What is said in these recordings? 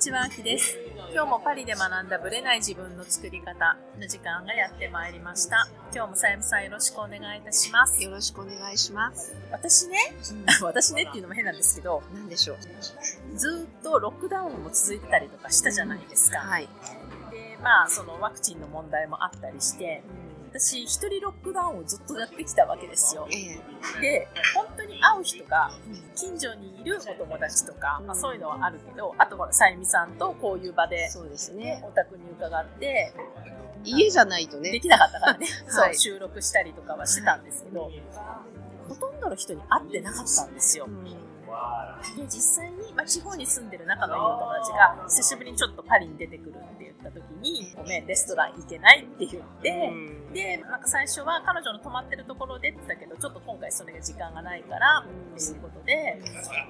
ちは、あきです。今日もパリで学んだブレない自分の作り方の時間がやってまいりました。今日もさゆみさんよろしくお願いいたします。よろしくお願いします。私ね、私ねっていうのも変なんですけど、何でしょう。ずっとロックダウンも続いてたりとかしたじゃないですか。はい。で、まあ、そのワクチンの問題もあったりして、私一人ロックダウンをずっとやってきたわけですよ。ええで、本会う人が近所にいるお友達とか、まあ、そういうのはあるけど、あとほら、さゆみさんとこういう場で、そうですねね、。お宅に伺って、家じゃないとね。できなかったからね、そう、はい収録したりとかはしてたんですけど、ほとんどの人に会ってなかったんですよう。んで、実際に、まあ、地方に住んでる仲のいいお友達が、久しぶりにちょっとパリに出てくるって言った時に、ごめん、レストラン行けないって言って、で、なんか最初は彼女の泊まってるところでって言ったけど、ちょっと今回それが時間がないから、っていうことで、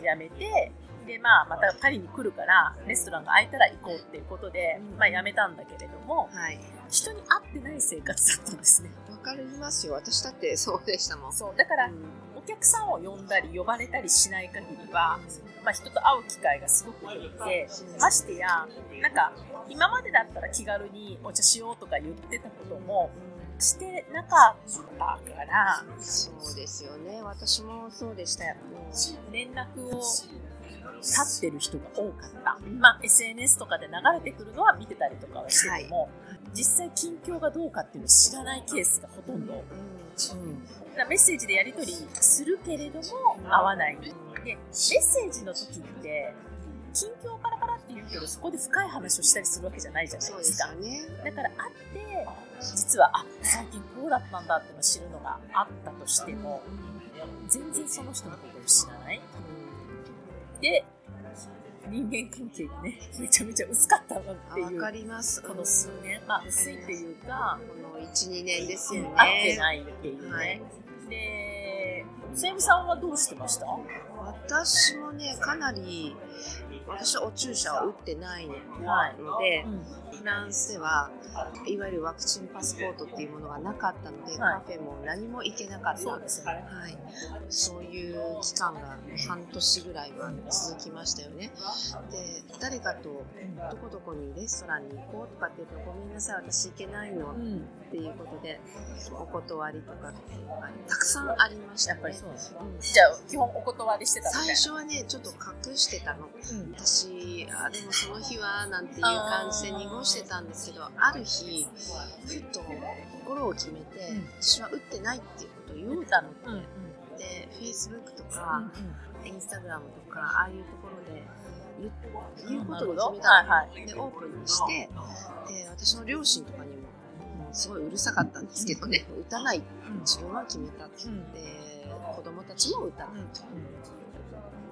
やめて、で、まあ、またパリに来るから、レストランが空いたら行こうっていうことで、まあ、やめたんだけれども、はい。人に会ってない生活だったんですね。わかりますよ。私だってそうでしたもん。そう。だから、うんお客さんを呼んだり呼ばれたりしない限りは、まあ、人と会う機会がすごく減ってましてやなんか今までだったら気軽にお茶しようとか言ってたこともしてなかったからそうですよね。私もそうでしたよ。連絡を立ってる人が多かった、まあ、SNS とかで流れてくるのは見てたりとかはしてても、実際近況がどうかっていうのを知らないケースがほとんど。うん。だからメッセージでやり取りするけれども会わない。でメッセージの時って近況パラパラって言うけどそこで深い話をしたりするわけじゃないじゃないですすよね。だから会って実はあ最近こうだったんだっていうのを知るのがあったとしても全然その人のことを知らないで人間関係がねめちゃめちゃ薄かったなっていうわかります。この数年。まあ薄いっていうかこの1、2年ですよね。会ってないっていうね、はい。で、さゆみさんはどうしてました？私もね、かなり、私はお注射を打ってないのはいで、うんフランスではいわゆるワクチンパスポートっていうものがなかったので、はいカフェも何も行けなかったそうですね。はい、そういう期間が半年ぐらいは続きましたよね。で誰かとどこどこにレストランに行こうとかって言うとごめんなさい私行けないのっうん。ていうことでお断りとかたくさんありましたね。やっぱりそうですよ。うんじゃあ、基本お断りしてた。最初はねちょっと隠してたのうん。私あでもその日はなんていう感じで濁してたんですけどある日ふと心を決めて、うん私は打ってないっていうことを言おうと。思って、うん。うん。で Facebook とうか、ん。インスタグラムとかああいうところで言う言うことに決めたの、はいはい。でオープンにしてで私の両親とかにもすごいうるさかったんですけどね打たない自分は決めたって、うんで子供たちも打たない、うん。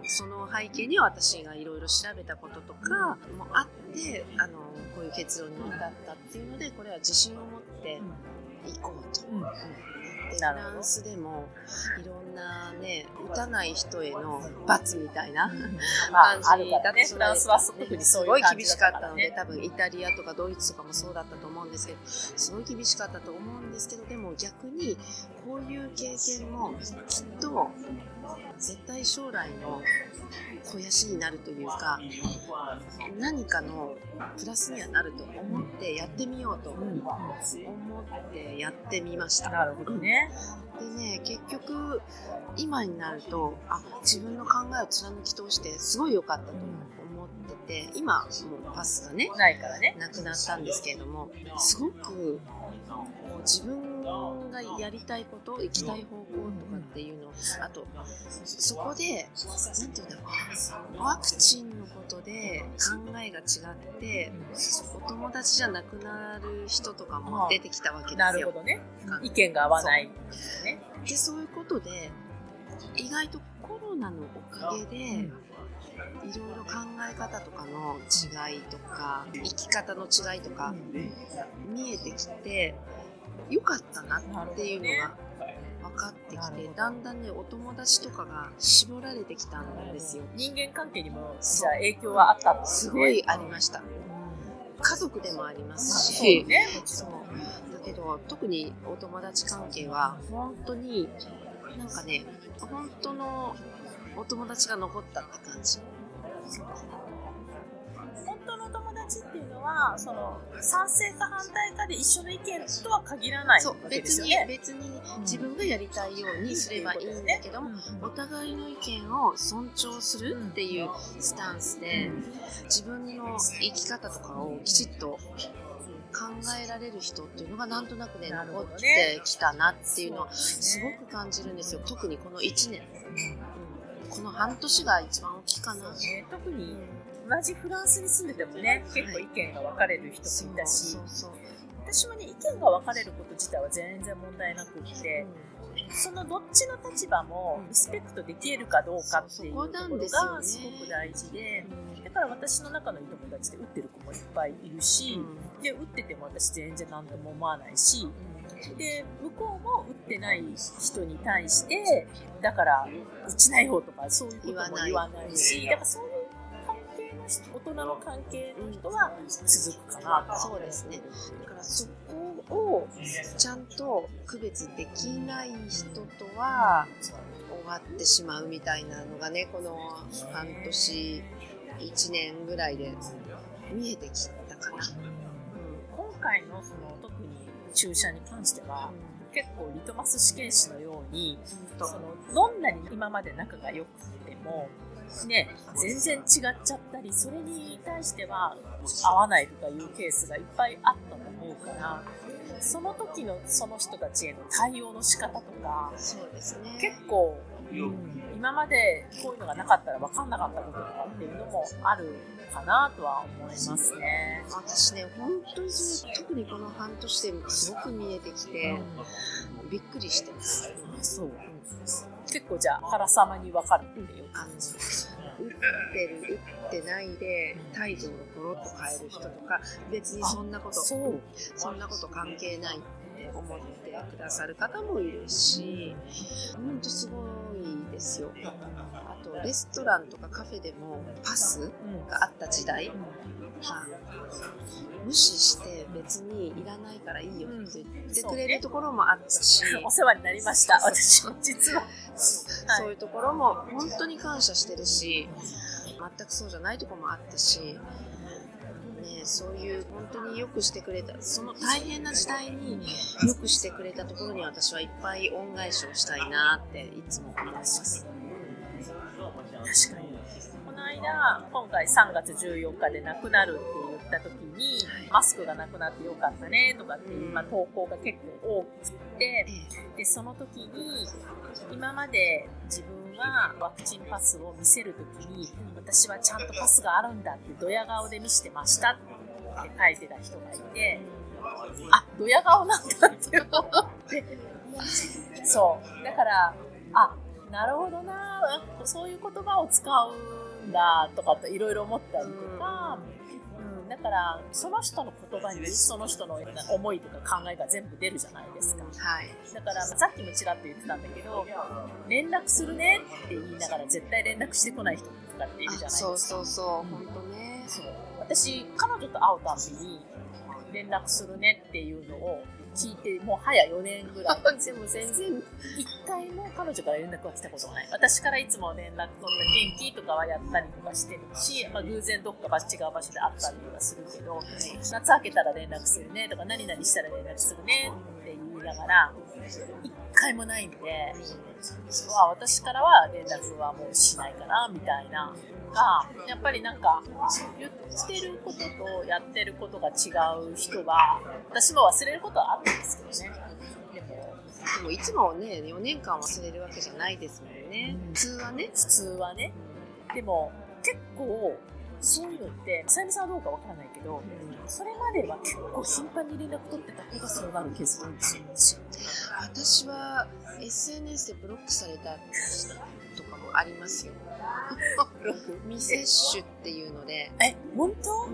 その背景には私がいろいろ調べたこととかもあってあのこういう結論に至ったっていうのでこれは自信を持っていこうと。うん。でフランスでもいろんなね打たない人への罰みたいな 感じるからね。だフランスは特にすごい厳しかったので。多分イタリアとかドイツとかもそうだったと思うんですけどすごい厳しかったと思うんですけどでも逆にこういう経験もきっと絶対将来の肥やしになるというか何かのプラスにはなると思ってやってみようと思ってやってみました。なるほどね。でね結局今になるとあ自分の考えを貫き通してすごい良かったと思ってて今もうパスがねないからね。なくなったんですけれどもすごく自分がやりたいこと行きたい方向とかっていうのあとそこで何て言うんだろうワクチンのことで考えが違ってお友達じゃなくなる人とかも出てきたわけですよなるほ。どね。意見が合わない。ね。でそういうことで意外とコロナのおかげで、いろいろ考え方とかの違いとか生き方の違いとか見えてきてよかったなっていうのが分かってきて、だんだんねお友達とかが絞られてきたんですよ。人間関係にも、じゃあ影響はあったんですね。すごいありました。家族でもありますそうしね。そう。だけど特にお友達関係は本当になんかね本当のお友達が残ったって感じはその賛成か反対かで一緒の意見とは限らないわけですよね。別に別に自分がやりたいようにすればいいんだけども、お互いの意見を尊重するっていうスタンスで、自分の生き方とかをきちっと考えられる人っていうのがなんとなくね残ってきたなっていうのはすごく感じるんですよ。特にこの1年、うん、この半年が一番大きいかな、ね、特に同じフランスに住んでてもね結構意見が分かれる人もいたし、はい、私はね意見が分かれること自体は全然問題なくって、うん、そのどっちの立場もリスペクトできるかどうかっていうところがすごく大事で。だから私の中のいい友達で打ってる子もいっぱいいるし、うん、で打ってても私全然何とも思わないし、うん、で向こうも打ってない人に対してだから打ちないよとかそういうことも言わないしだからそう大人の関係の人は続くかなと、そうですね。だからそこをちゃんと区別できない人とは終わってしまうみたいなのがねこの半年1年ぐらいで見えてきたかな、うん、今回のその特に注射に関しては、うん、結構リトマス試験紙のように、うん、そのどんなに今まで仲が良くてもね、全然違っちゃったりそれに対しては合わないとかいうケースがいっぱいあったと思うからその時のその人たちへの対応の仕方とかそうです、ね、結構今までこういうのがなかったら分かんなかったこととかっていうのもあるかなとは思いますね。私ね、本当にそれ、特にこの半年ですごく見えてきて、うん、びっくりしてます。そう。結構じゃあ、原様に分かるっていう感じ。打ってる、打ってないで、態度をコロッと変える人とか、別にそんなこと、そそんなこと関係ないって思ってくださる方もいるし、本当すごいですよ。あと、レストランとかカフェでもパスがあった時代、まあ、無視して別にいらないからいいよって言ってくれるところもあったし、うんね、お世話になりました私も実は。そうい。うところも本当に感謝してるし全くそうじゃないところもあったしね、そういう本当によくしてくれたその大変な時代によくしてくれたところに私はいっぱい恩返しをしたいなっていつも思います。確かにこの間今回3月14日で亡くなるって言った時に、マスクがなくなってよかったねとかっていう、まあ、投稿が結構多くてでその時に今まで自分はワクチンパスを見せる時に私はちゃんとパスがあるんだってドヤ顔で見せてましたって書いてた人がいてあドヤ顔なんだって思って。そう。だからあなるほどなそういう言葉を使うんだとかといろいろ思ったりとか、うん、だからその人の言葉にその人の思いとか考えが全部出るじゃないですか、はい、だからさっきもちらっと言ってたんだけど連絡するねって言いながら絶対連絡してこない人とかっているじゃないですか。そうそうそう。本当ね。そう。私彼女と会うたびに連絡するねっていうのを聞いて、もう早4年ぐらい。でも全然、一回も彼女から連絡は来たことない。私からいつも連絡取って元気とかはやったりとかしてるし、まあ、偶然どっか違う場所で会ったりとかするけど、夏明けたら連絡するねとか、何々したら連絡するねって言いながら、一回もないんで、は私からは連絡はもうしないかな、みたいな。が、やっぱりなんか、言ってることとやってることが違う人は、私も忘れることはあるんですけどね。でも、でもいつもね、4年間忘れるわけじゃないですもんね。普通はね。普通はね。でも、結構、そういうのって、さゆみさんはどうかわからないけど、うん、それまでは結構頻繁に連絡取ってた子がそうなるケースがあるんですよ。私は SNS でブロックされたとかもありますよ。未接種っていうので。え、本当、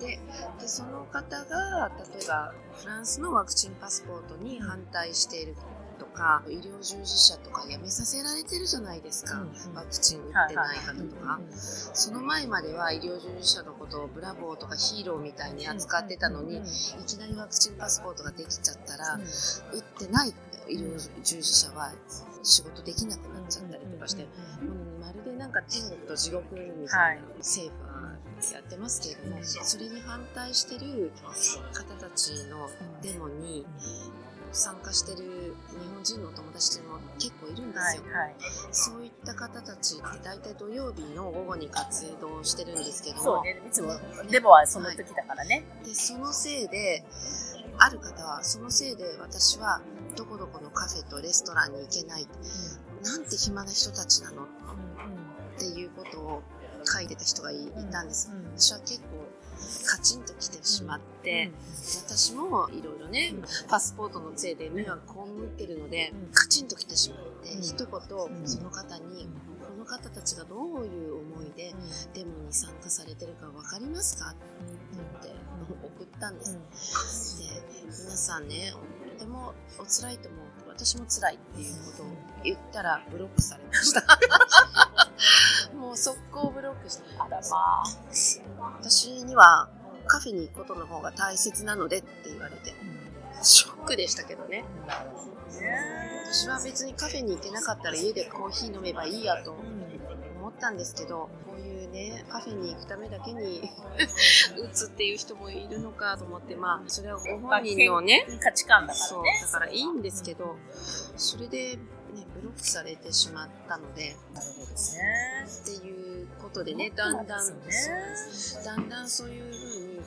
ででその方が例えばフランスのワクチンパスポートに反対しているとか医療従事者とか辞めさせられてるじゃないですか、うん、ワクチン打ってない方とか、その前までは医療従事者のことをブラボーとかヒーローみたいに扱ってたのに、いきなりワクチンパスポートができちゃったら、打ってない医療従事者は仕事できなくなっちゃったりとかして、まるでなんか天国と地獄みたいな、政府はやってますけれども、それに反対してる方たちのデモに参加してる日本人のお友達も結構いるんですよ、はいはい、そういった方たちって大体土曜日の午後に活動してるんですけども。そうね。いつもデモはその時だからね、はい、でそのせいである方はそのせいで私はどこどこのカフェとレストランに行けない、うん、なんて暇な人たちなの、うん、っていうことを書いてた人がいたんです、うん、私は結構カチンと来てしまって、私もいろいろね、パスポートのせいで迷惑被ってるので、カチンと来てしまって、一言その方に、この方たちがどういう思いでデモに参加されてるか分かりますか？って言って送ったんです。で皆さんねとてもお辛いと思う私も辛いっていうことを言ったらブロックされました もう速攻ブロックしてあらまあ。私にはカフェに行くことの方が大切なのでって言われて。ショックでしたけどね。私は別にカフェに行けなかったら家でコーヒー飲めばいいやと思ったんですけどこういうねカフェに行くためだけに 打つっていう人もいるのかと思ってまあそれはご本人のね価値観だから、ね、そうだからいいんですけどそれでね、ブロックされてしまったので、なるほどね。っていうことでね、だんだん、ね、だんだんそういうふうに、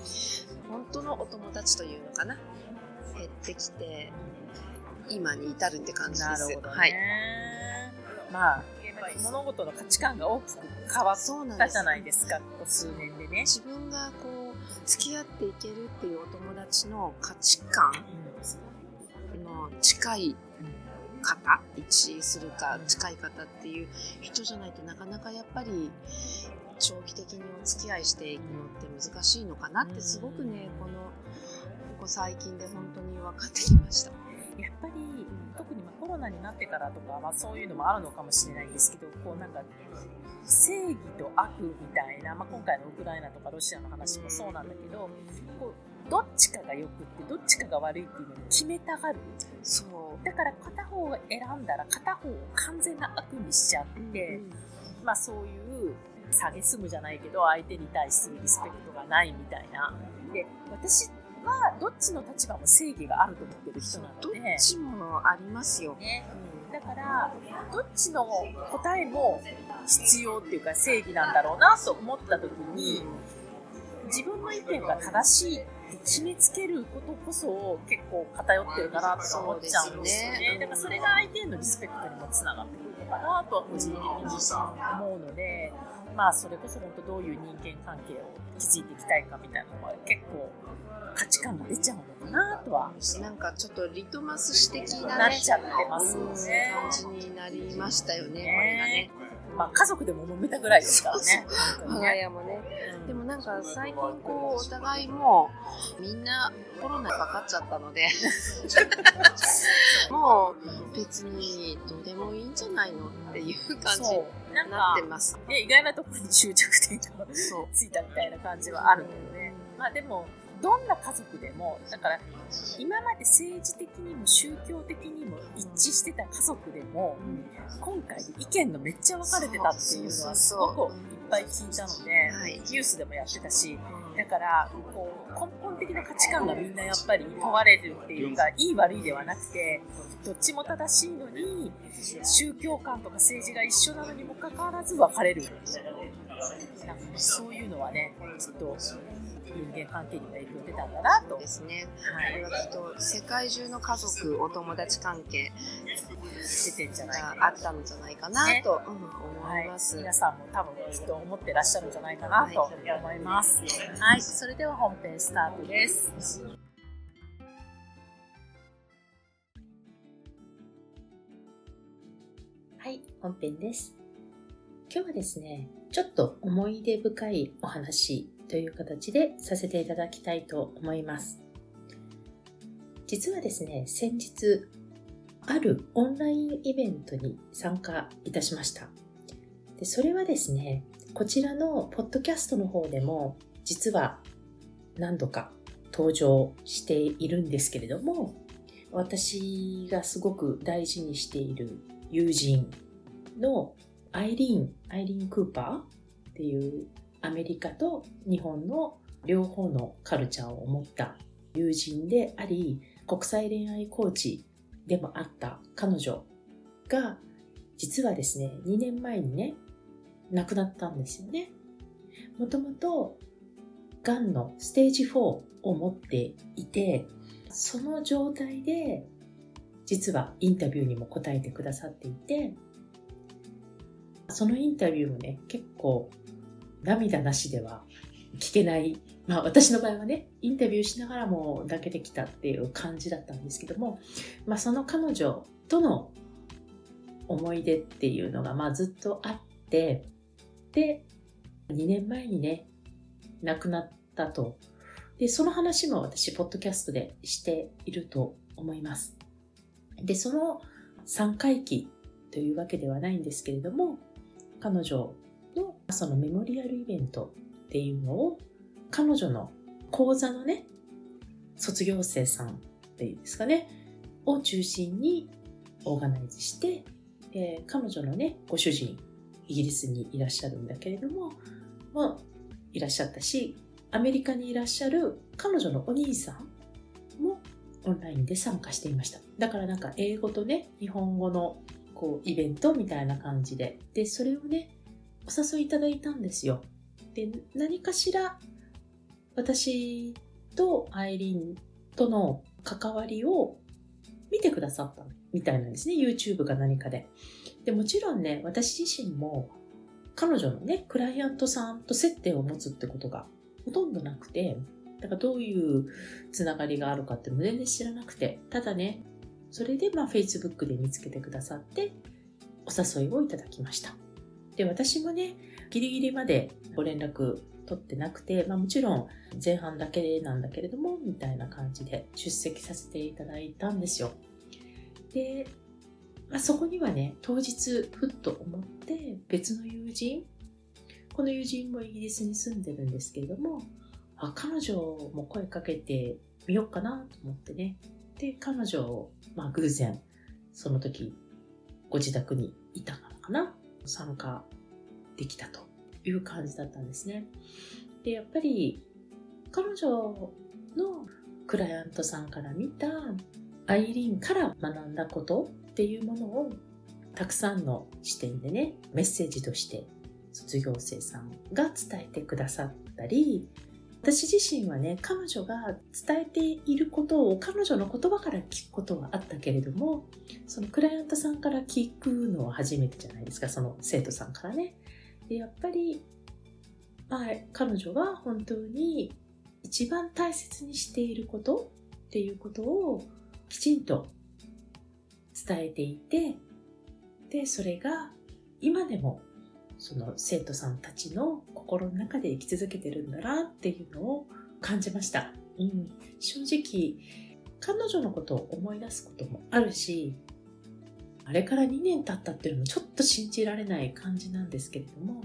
本当のお友達というのかな、減ってきて、今に至るって感じです。なるほど、ね、はい。まあ、物事の価値観が大きく変わったじゃないですか、ここ数年でね。自分がこう、付き合っていけるっていうお友達の価値観の近い方一致するか近い方っていう人じゃないとなかなかやっぱり長期的にお付き合いしていくのって難しいのかなってすごくねこのここ最近で本当に分かってきました。やっぱり特にまコロナになってからとか、まあ、そういうのもあるのかもしれないんですけどこうなんか正義と悪みたいな、まあ、今回のウクライナとかロシアの話もそうなんだけどこうどっちかが良くってどっちかが悪いっていうのに決めたがる。そう。だから片方を選んだら片方を完全な悪にしちゃって、うん、まあそういう蔑むじゃないけど相手に対するリスペクトがないみたいな。で私はどっちの立場も正義があると思ってる人なので。どっちもありますよ、ね、うん、だからどっちの答えも必要っていうか正義なんだろうなと思った時に、自分の意見が正しい決めつけることこそ結構偏ってるかなと思っちゃうんですよね。だからそれが相手へのリスペクトにもつながってくるのかなとは個人的に思うので、まあそれこそ本当どういう人間関係を築いていきたいかみたいなのは結構価値観が出ちゃうのかなとは。なんかちょっとリトマス指摘な、ね、なっちゃってますよね。感じになりましたよね、ねこれがね。まあ、家族でも揉めたぐらいですからね。我が家もね。でもなんか最近こう、お互いもみんなコロナかかっちゃったので。もう別にどうでもいいんじゃないのっていう感じになってます。ね、意外なところに終着点がついたみたいな感じはあるので、ね、まあでも、どんな家族でも、だから今まで政治的にも宗教的にも一致してた家族でも、今回で意見がめっちゃ分かれてたっていうのはすごくぱい聞いたので、ニュースでもやってたし、だからこう根本的な価値観がみんなやっぱり問われるっていうか、いい悪いではなくて、どっちも正しいのに、宗教観とか政治が一緒なのにもかかわらず分かれる。なんかそういうのはね、ちょっと人間関係にも影響出たんだなと。ですね。はい。これはきっと世界中の家族、お友達関係出てんじゃないかあったんじゃないかなと、ね、思います、はい、皆さんも多分きっと思ってらっしゃるんじゃないかなと思います。はい、はい、それでは本編スタートです。はい、本編です。今日はですね、ちょっと思い出深いお話という形でさせていただきたいと思います。実はですね、先日、あるオンラインイベントに参加いたしました。でそれはですね、こちらのポッドキャストの方でも実は何度か登場しているんですけれども、私がすごく大事にしている友人のアイリーン、アイリーン・クーパーっていうアメリカと日本の両方のカルチャーを持った友人であり、国際恋愛コーチでもあった彼女が、実はですね、2年前にね、亡くなったんですよね。もともと、がんのステージ4を持っていて、その状態で、実はインタビューにも答えてくださっていて、そのインタビューもね、結構涙なしでは聞けない。まあ私の場合はね、インタビューしながらも泣けてきたっていう感じだったんですけども、まあその彼女との思い出っていうのがまあずっとあって、で、2年前にね、亡くなったと。で、その話も私、ポッドキャストでしていると思います。で、その3回忌というわけではないんですけれども、彼女のそのメモリアルイベントっていうのを彼女の講座のね、卒業生さんっていうんですかね、を中心にオーガナイズして、えー、彼女のね、ご主人、イギリスにいらっしゃるんだけれども、もいらっしゃったし、アメリカにいらっしゃる彼女のお兄さんもオンラインで参加していました。だからなんか英語とね、日本語のこうイベントみたいな感じで。で、それをね、お誘いいただいたんですよ。で、何かしら私とアイリンとの関わりを見てくださったみたいなんですね。YouTube か何かで。で、もちろんね、私自身も彼女のね、クライアントさんと接点を持つってことがほとんどなくて、だからどういうつながりがあるかっていうのも全然知らなくて、ただね、それでまあ Facebook で見つけてくださってお誘いをいただきました。で、私もね、ギリギリまでご連絡取ってなくて、まあもちろん前半だけなんだけれども、みたいな感じで出席させていただいたんですよ。で、まあ、そこにはね、当日ふっと思って別の友人、この友人もイギリスに住んでるんですけれども、あ彼女も声かけてみようかなと思ってね、で、彼女を、まあ、偶然、その時、ご自宅にいたからかな、参加できたという感じだったんですね。で、やっぱり、彼女のクライアントさんから見たアイリーンから学んだことっていうものをたくさんの視点でね、メッセージとして卒業生さんが伝えてくださったり、私自身はね、彼女が伝えていることを彼女の言葉から聞くことはあったけれども、そのクライアントさんから聞くのは初めてじゃないですか、その生徒さんからね。でやっぱり、まあ、彼女が本当に一番大切にしていることっていうことをきちんと伝えていて、で、それが今でもその生徒さんたちの心の中で生き続けてるんだなっていうのを感じました。うん、正直、彼女のことを思い出すこともあるし、あれから2年経ったっていうのもちょっと信じられない感じなんですけれども、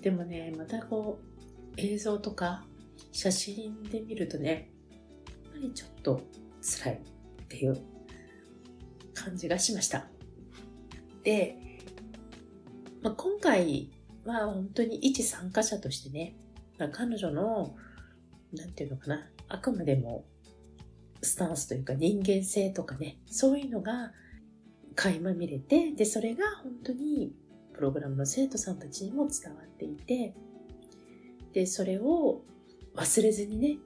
でもね、またこう、映像とか写真で見るとね、やっぱりちょっと辛いっていう感じがしました。で、まあ、今回は本当に一参加者としてね、まあ、彼女の、なんていうのかな、あくまでもスタンスというか人間性とかね、そういうのが垣間見れて、で、それが本当にプログラムの生徒さんたちにも伝わっていて、で、それを忘れずにね、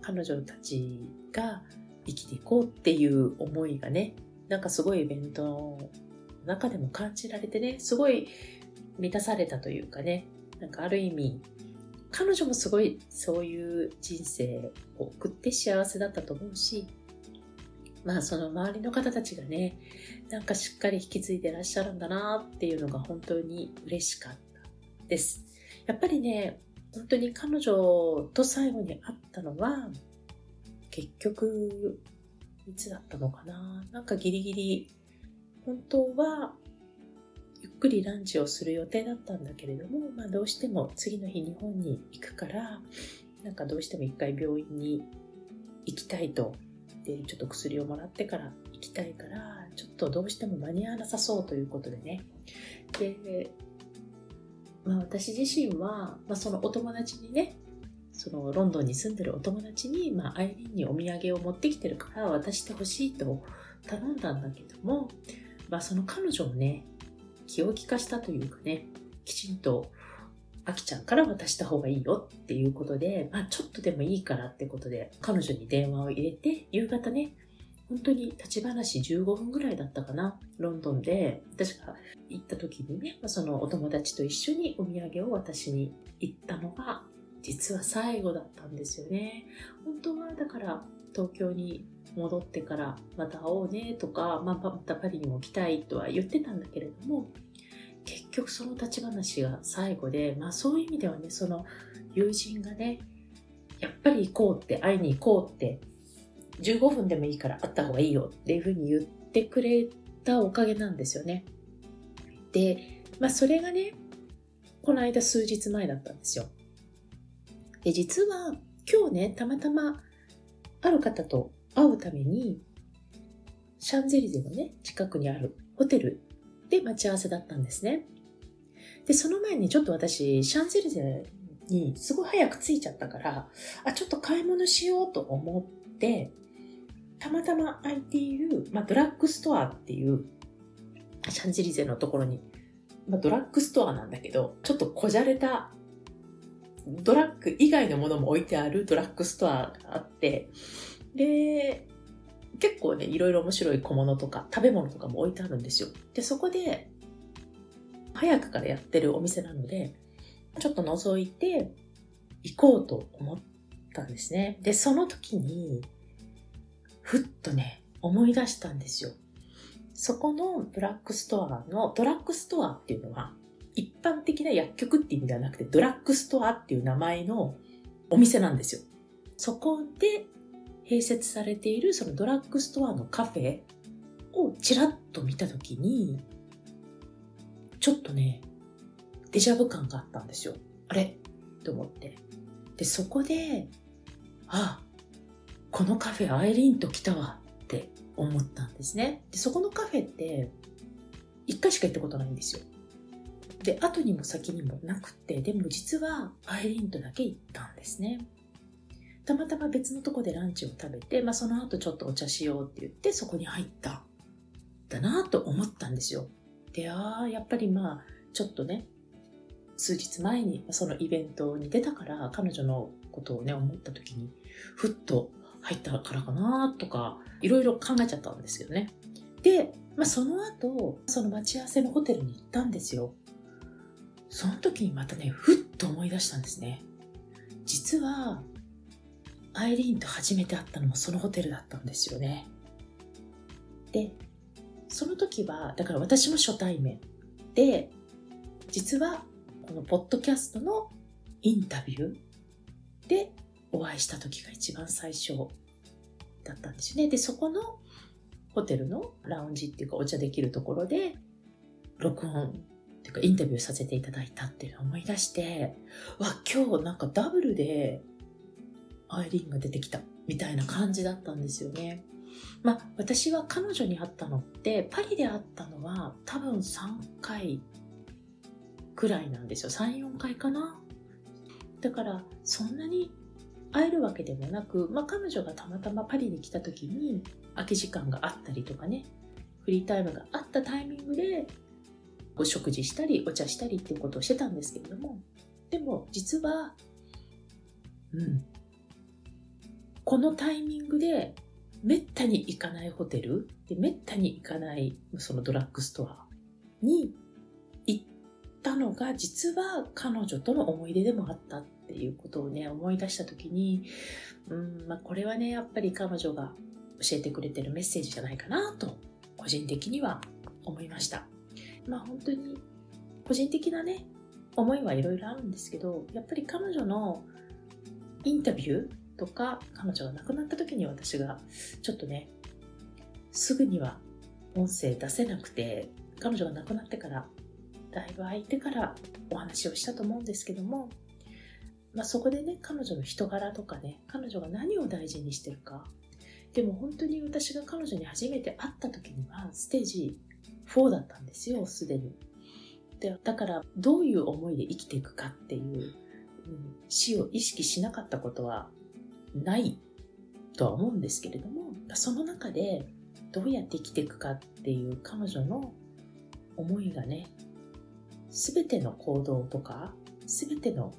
彼女たちが生きていこうっていう思いがね、なんかすごいイベントの中でも感じられてね、すごい満たされたというかね、なんかある意味、彼女もすごいそういう人生を送って幸せだったと思うし、まあその周りの方たちがね、なんかしっかり引き継いでらっしゃるんだなっていうのが本当に嬉しかったです。やっぱりね、本当に彼女と最後に会ったのは、結局、いつだったのかななんかギリギリ、本当はゆっくりランチをする予定だったんだけれども、まあ、どうしても次の日日本に行くから、なんかどうしても一回病院に行きたいと。で、ちょっと薬をもらってから行きたいから、ちょっとどうしても間に合わなさそうということでね。で、まあ、私自身は、まあ、そのお友達にねそのロンドンに住んでるお友達に、まあ、アイリンにお土産を持ってきてるから渡してほしいと頼んだんだけども、まあ、その彼女をね気を利かしたというかねきちんとあきちゃんから渡した方がいいよっていうことで、まあ、ちょっとでもいいからってことで彼女に電話を入れて夕方ね本当に立ち話15分ぐらいだったかな。ロンドンで、私が行った時にね、そのお友達と一緒にお土産を渡しに行ったのが、実は最後だったんですよね。本当は、だから、東京に戻ってからまた会おうねとか、まあ、またパリにも来たいとは言ってたんだけれども、結局その立ち話が最後で、まあそういう意味ではね、その友人がね、やっぱり行こうって、会いに行こうって15分でもいいから会った方がいいよっていうふうに言ってくれたおかげなんですよね。で、まあそれがね、この間数日前だったんですよ。で、実は今日ね、たまたまある方と会うために、シャンゼリゼのね、近くにあるホテルで待ち合わせだったんですね。で、その前にちょっと私、シャンゼリゼにすごい早く着いちゃったから、あ、ちょっと買い物しようと思って、たまたま空いている、まあ、ドラッグストアっていう、シャンゼリゼのところに、まあ、ドラッグストアなんだけど、ちょっとこじゃれた、ドラッグ以外のものも置いてあるドラッグストアがあって、で、結構ね、いろいろ面白い小物とか食べ物とかも置いてあるんですよ。で、そこで、早くからやってるお店なので、ちょっと覗いて行こうと思ったんですね。で、その時に、ふっとね、思い出したんですよ。そこのドラッグストアの、ドラッグストアっていうのは、一般的な薬局って意味ではなくて、ドラッグストアっていう名前のお店なんですよ。そこで併設されているそのドラッグストアのカフェをちらっと見たときに、ちょっとね、デジャブ感があったんですよ。あれ？と思って。で、そこで、あ、このカフェアイリーンと来たわって思ったんですね。で、そこのカフェって一回しか行ったことないんですよ。で、後にも先にもなくて、でも実はアイリンとだけ行ったんですね。たまたま別のとこでランチを食べて、まあその後ちょっとお茶しようって言ってそこに入った。だなと思ったんですよ。で、ああ、やっぱりまあ、ちょっとね、数日前にそのイベントに出たから彼女のことをね、思った時に、ふっと入ったからかなとか、いろいろ考えちゃったんですけどね。で、まあ、その後、その待ち合わせのホテルに行ったんですよ。その時にまたね、ふっと思い出したんですね。実は、アイリーンと初めて会ったのもそのホテルだったんですよね。で、その時は、だから私も初対面で、実はこのポッドキャストのインタビューでお会いした時が一番最初だったんですよね。で、そこのホテルのラウンジっていうかお茶できるところで録音ていうかインタビューさせていただいたっていうのを思い出して、わ、今日なんかダブルでアイリーンが出てきたみたいな感じだったんですよね。まあ私は彼女に会ったのってパリで会ったのは多分3回くらいなんですよ。3、4回かな。だからそんなに会えるわけでもなく、まあ、彼女がたまたまパリに来た時に空き時間があったりとかねフリータイムがあったタイミングでお食事したりお茶したりっていうことをしてたんですけれどもでも実はうんこのタイミングでめったに行かないホテルでめったに行かないそのドラッグストアに行ったのが実は彼女との思い出でもあったっていうことをね、思い出した時に、うん、まあ、これはね、やっぱり彼女が教えてくれてるメッセージじゃないかなと、個人的には思いました。まあ本当に、個人的なね、思いはいろいろあるんですけど、やっぱり彼女のインタビューとか、彼女が亡くなった時に私が、ちょっとね、すぐには音声出せなくて、彼女が亡くなってから、だいぶ空いてからお話をしたと思うんですけども、まあ、そこでね、彼女の人柄とかね、彼女が何を大事にしてるか。でも本当に私が彼女に初めて会った時には、ステージ4だったんですよ、すでに。ってだからどういう思いで生きていくかっていう、うん、死を意識しなかったことはないとは思うんですけれどもその中でどうやって生きていくかっていう彼女の思いがね全ての行動とか全ての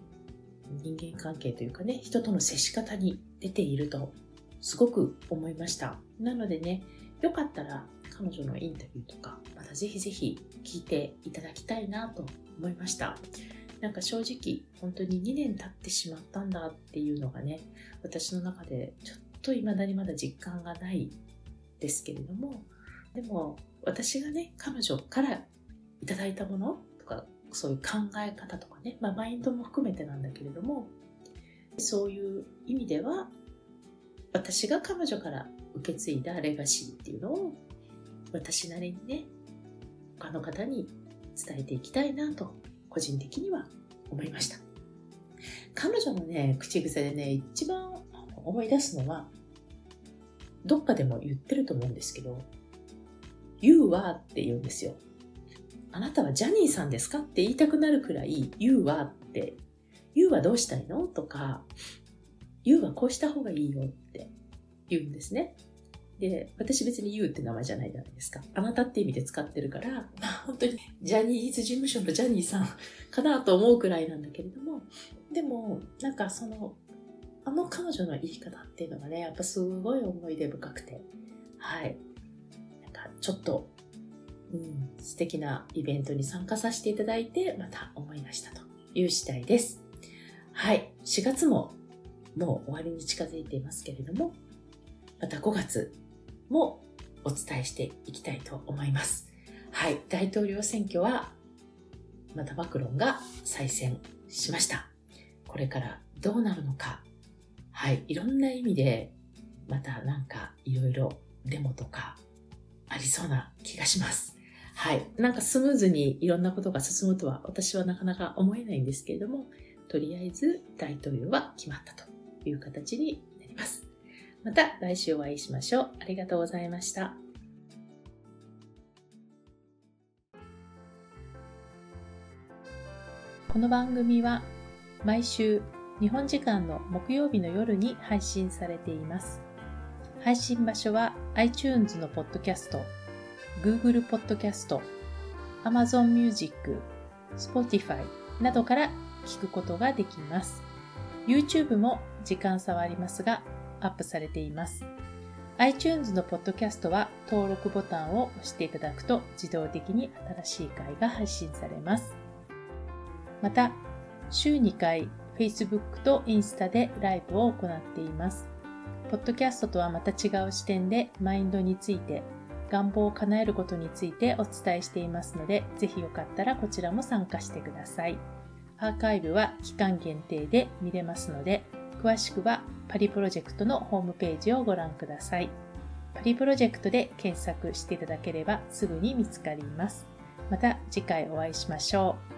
人間関係というかね人との接し方に出ているとすごく思いましたなのでねよかったら彼女のインタビューとかまたぜひぜひ聞いていただきたいなと思いました。なんか正直本当に2年経ってしまったんだっていうのがね私の中でちょっと未だにまだ実感がないですけれどもでも私がね彼女からいただいたものとかそういう考え方とかね、まあ、マインドも含めてなんだけれどもそういう意味では私が彼女から受け継いだレガシーっていうのを私なりにね他の方に伝えていきたいなと個人的には思いました。彼女のね口癖でね一番思い出すのはどっかでも言ってると思うんですけど You はって言うんですよ。あなたはジャニーさんですかって言いたくなるくらい You はって。You はどうしたいのとか You はこうした方がいいよって言うんですね。で、私別に You って名前じゃないじゃないですか。あなたって意味で使ってるから、まあ本当にジャニーズ事務所のジャニーさんかなと思うくらいなんだけれども、でも、なんかその、あの彼女の生き方っていうのがね、やっぱすごい思い出深くて、はい。なんかちょっと、うん、素敵なイベントに参加させていただいて、また思いましたという次第です。はい。4月ももう終わりに近づいていますけれども、また5月もお伝えしていきたいと思います。はい、大統領選挙はまたマクロンが再選しました。これからどうなるのか、はい、いろんな意味でまたなんかいろいろデモとかありそうな気がします。はい。なんかスムーズにいろんなことが進むとは私はなかなか思えないんですけれども、とりあえず大統領は決まったという形に。また来週お会いしましょう。ありがとうございました。この番組は毎週日本時間の木曜日の夜に配信されています。配信場所は iTunes のポッドキャスト、Google ポッドキャスト、Amazon Music、Spotify などから聞くことができます。YouTube も時間差はありますがアップされています。iTunes のポッドキャストは登録ボタンを押していただくと自動的に新しい回が配信されます。また、週2回 Facebook とインスタでライブを行っています。ポッドキャストとはまた違う視点でマインドについて、願望を叶えることについてお伝えしていますので、ぜひよかったらこちらも参加してください。アーカイブは期間限定で見れますので、詳しくはパリプロジェクトのホームページをご覧ください。パリプロジェクトで検索していただければすぐに見つかります。また次回お会いしましょう。